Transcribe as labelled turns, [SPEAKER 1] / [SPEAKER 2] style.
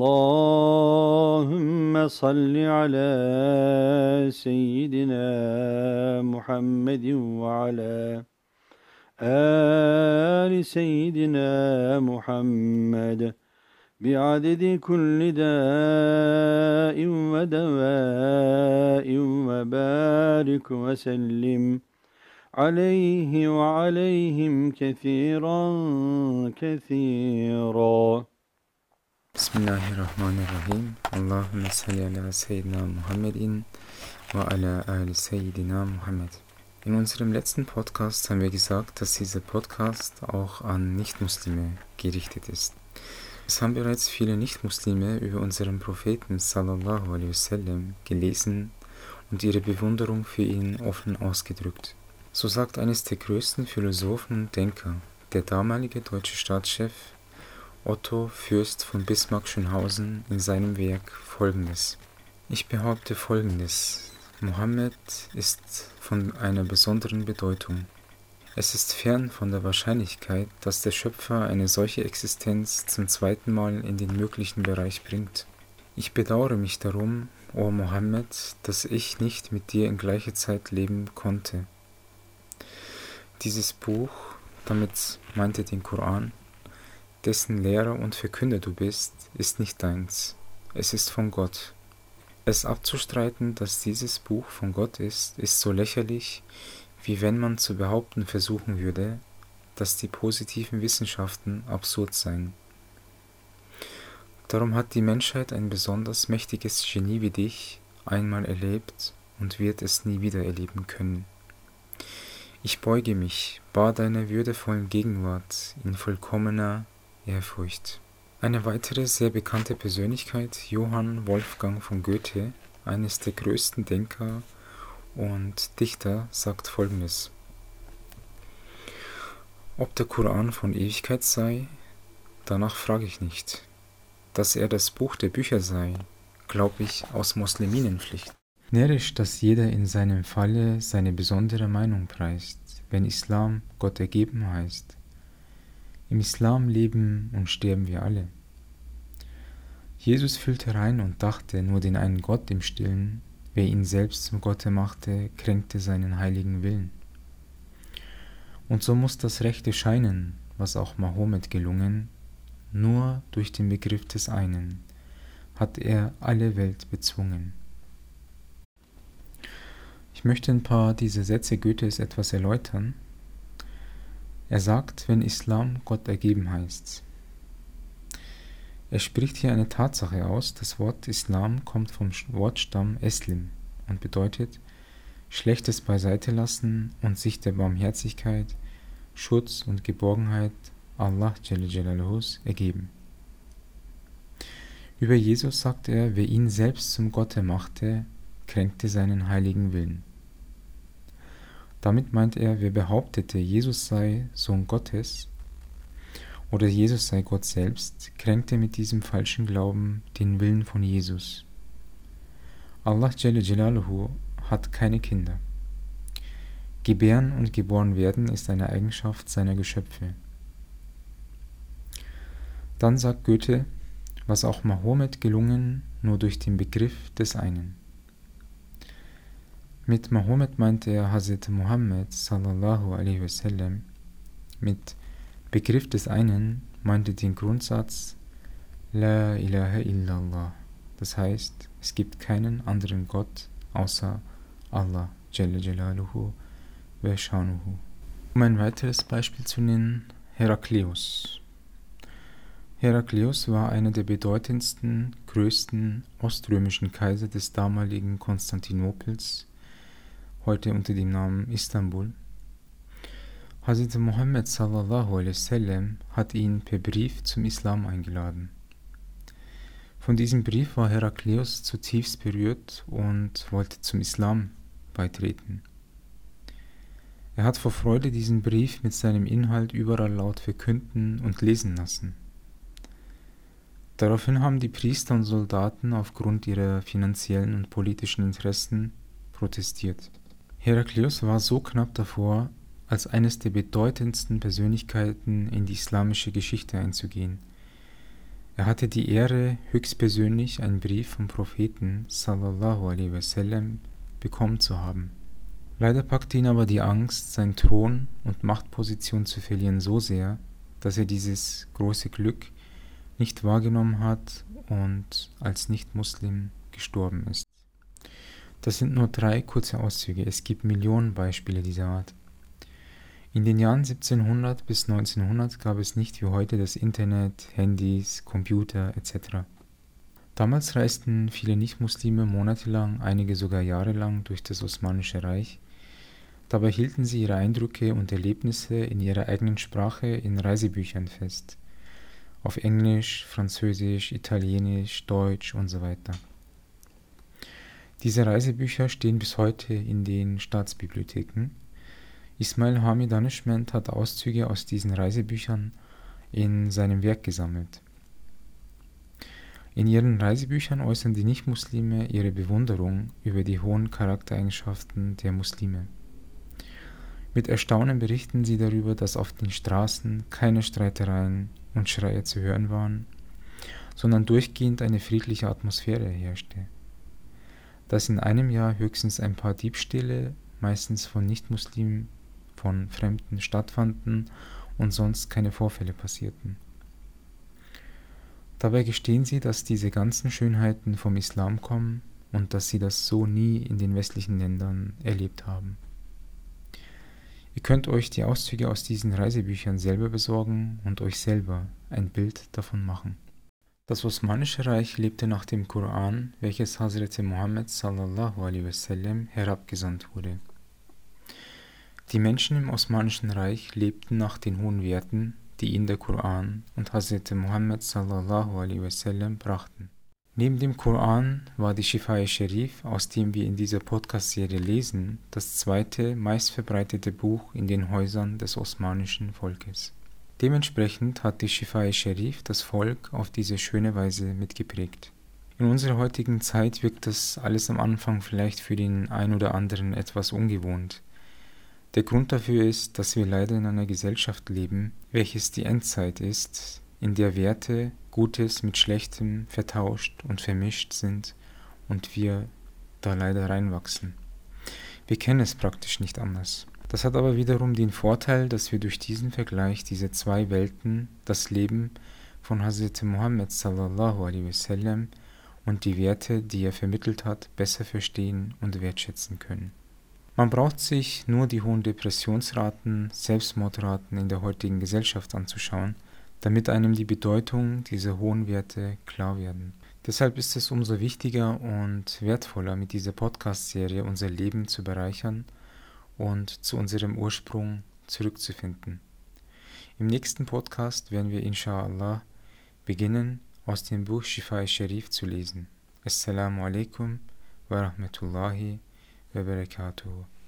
[SPEAKER 1] اللهم صل على سيدنا محمد وعلى آل سيدنا محمد بعدد كل داء ودواء وبارك وسلم عليه وعليهم كثيرا كثيرا.
[SPEAKER 2] Bismillahirrahmanirrahim. Allahümme salli ala Seyyidina Muhammedin wa ala ali Seyyidina Muhammed. In unserem letzten Podcast haben wir gesagt, dass dieser Podcast auch an Nichtmuslime gerichtet ist. Es haben bereits viele Nichtmuslime über unseren Propheten sallallahu alaihi wasallam gelesen und ihre Bewunderung für ihn offen ausgedrückt. So sagt eines der größten Philosophen und Denker, der damalige deutsche Staatschef Otto Fürst von Bismarck-Schönhausen in seinem Werk Folgendes: Ich behaupte Folgendes: Mohammed ist von einer besonderen Bedeutung. Es ist fern von der Wahrscheinlichkeit, dass der Schöpfer eine solche Existenz zum zweiten Mal in den möglichen Bereich bringt. Ich bedauere mich darum, o Mohammed, dass ich nicht mit dir in gleicher Zeit leben konnte. Dieses Buch, damit meinte den Koran, dessen Lehrer und Verkünder du bist, ist nicht deins, es ist von Gott. Es abzustreiten, dass dieses Buch von Gott ist, ist so lächerlich, wie wenn man zu behaupten versuchen würde, dass die positiven Wissenschaften absurd seien. Darum hat die Menschheit ein besonders mächtiges Genie wie dich einmal erlebt und wird es nie wieder erleben können. Ich beuge mich, bar deiner würdevollen Gegenwart in vollkommener Ehrfurcht. Eine weitere sehr bekannte Persönlichkeit, Johann Wolfgang von Goethe, eines der größten Denker und Dichter, sagt folgendes. Ob der Koran von Ewigkeit sei, danach frage ich nicht. Dass er das Buch der Bücher sei, glaube ich aus Musliminenpflicht. Närrisch, dass jeder in seinem Falle seine besondere Meinung preist, wenn Islam Gott ergeben heißt. Im Islam leben und sterben wir alle. Jesus fühlte rein und dachte nur den einen Gott im Stillen, wer ihn selbst zum Gotte machte, kränkte seinen heiligen Willen. Und so muss das Rechte scheinen, was auch Mahomet gelungen, nur durch den Begriff des einen hat er alle Welt bezwungen. Ich möchte ein paar dieser Sätze Goethes etwas erläutern, er sagt, wenn Islam Gott ergeben heißt. Er spricht hier eine Tatsache aus, das Wort Islam kommt vom Wortstamm Eslim und bedeutet Schlechtes beiseite lassen und sich der Barmherzigkeit, Schutz und Geborgenheit Allah ergeben. Über Jesus sagt er, wer ihn selbst zum Gotte machte, kränkte seinen heiligen Willen. Damit meint er, wer behauptete, Jesus sei Sohn Gottes oder Jesus sei Gott selbst, kränkte mit diesem falschen Glauben den Willen von Jesus. Allah Jalaluhu hat keine Kinder. Gebären und geboren werden ist eine Eigenschaft seiner Geschöpfe. Dann sagt Goethe, was auch Mahomet gelungen, nur durch den Begriff des einen. Mit Mahomet meinte er Hazrat Muhammad sallallahu alaihi wasallam. Mit Begriff des einen meinte den Grundsatz La ilaha illallah. Das heißt, es gibt keinen anderen Gott außer Allah Jalla Jalaluhu wa Shanuhu. Um ein weiteres Beispiel zu nennen, Herakleus. Herakleus war einer der bedeutendsten, größten oströmischen Kaiser des damaligen Konstantinopels heute unter dem Namen Istanbul. Hazrat Muhammad sallallahu alaihi wasallam hat ihn per Brief zum Islam eingeladen. Von diesem Brief war Herakleus zutiefst berührt und wollte zum Islam beitreten. Er hat vor Freude diesen Brief mit seinem Inhalt überall laut verkünden und lesen lassen. Daraufhin haben die Priester und Soldaten aufgrund ihrer finanziellen und politischen Interessen protestiert. Heraklius war so knapp davor, als eines der bedeutendsten Persönlichkeiten in die islamische Geschichte einzugehen. Er hatte die Ehre, höchstpersönlich einen Brief vom Propheten sallallahu alaihi wasallam bekommen zu haben. Leider packte ihn aber die Angst, seinen Thron und Machtposition zu verlieren so sehr, dass er dieses große Glück nicht wahrgenommen hat und als Nicht-Muslim gestorben ist. Das sind nur drei kurze Auszüge. Es gibt Millionen Beispiele dieser Art. In den Jahren 1700 bis 1900 gab es nicht wie heute das Internet, Handys, Computer etc. Damals reisten viele Nichtmuslime monatelang, einige sogar jahrelang durch das Osmanische Reich. Dabei hielten sie ihre Eindrücke und Erlebnisse in ihrer eigenen Sprache in Reisebüchern fest. Auf Englisch, Französisch, Italienisch, Deutsch und so weiter. Diese Reisebücher stehen bis heute in den Staatsbibliotheken. Ismail Hamid Danishment hat Auszüge aus diesen Reisebüchern in seinem Werk gesammelt. In ihren Reisebüchern äußern die Nichtmuslime ihre Bewunderung über die hohen Charaktereigenschaften der Muslime. Mit Erstaunen berichten sie darüber, dass auf den Straßen keine Streitereien und Schreie zu hören waren, sondern durchgehend eine friedliche Atmosphäre herrschte dass in einem Jahr höchstens ein paar Diebstähle, meistens von Nichtmuslimen, von Fremden stattfanden und sonst keine Vorfälle passierten. Dabei gestehen sie, dass diese ganzen Schönheiten vom Islam kommen und dass sie das so nie in den westlichen Ländern erlebt haben. Ihr könnt euch die Auszüge aus diesen Reisebüchern selber besorgen und euch selber ein Bild davon machen. Das Osmanische Reich lebte nach dem Koran, welches Hazrat Muhammad sallallahu alaihi wasallam herabgesandt wurde. Die Menschen im Osmanischen Reich lebten nach den hohen Werten, die ihnen der Koran und Hazrat Muhammad sallallahu alaihi wasallam brachten. Neben dem Koran war die Shifa Sharif, aus dem wir in dieser Podcast-Serie lesen, das zweite meistverbreitete Buch in den Häusern des osmanischen Volkes. Dementsprechend hat die Shifa Sharif das Volk auf diese schöne Weise mitgeprägt. In unserer heutigen Zeit wirkt das alles am Anfang vielleicht für den ein oder anderen etwas ungewohnt. Der Grund dafür ist, dass wir leider in einer Gesellschaft leben, welches die Endzeit ist, in der Werte, Gutes mit Schlechtem vertauscht und vermischt sind und wir da leider reinwachsen. Wir kennen es praktisch nicht anders. Das hat aber wiederum den Vorteil, dass wir durch diesen Vergleich diese zwei Welten, das Leben von Hazrat Muhammad sallallahu alaihi wasallam und die Werte, die er vermittelt hat, besser verstehen und wertschätzen können. Man braucht sich nur die hohen Depressionsraten, Selbstmordraten in der heutigen Gesellschaft anzuschauen, damit einem die Bedeutung dieser hohen Werte klar werden. Deshalb ist es umso wichtiger und wertvoller, mit dieser Podcast-Serie unser Leben zu bereichern – und zu unserem Ursprung zurückzufinden. Im nächsten Podcast werden wir inshallah beginnen, aus dem Buch Shifa Sharif zu lesen. Assalamu alaikum wa rahmatullahi wa barakatuh.